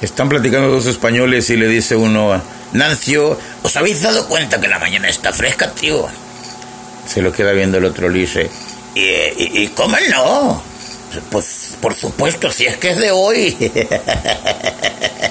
Están platicando dos españoles y le dice uno a Nancio, oh, ¿os habéis dado cuenta que la mañana está fresca, tío? Se lo queda viendo el otro, le dice, ¿y, y, y cómo no? Pues por supuesto, si es que es de hoy.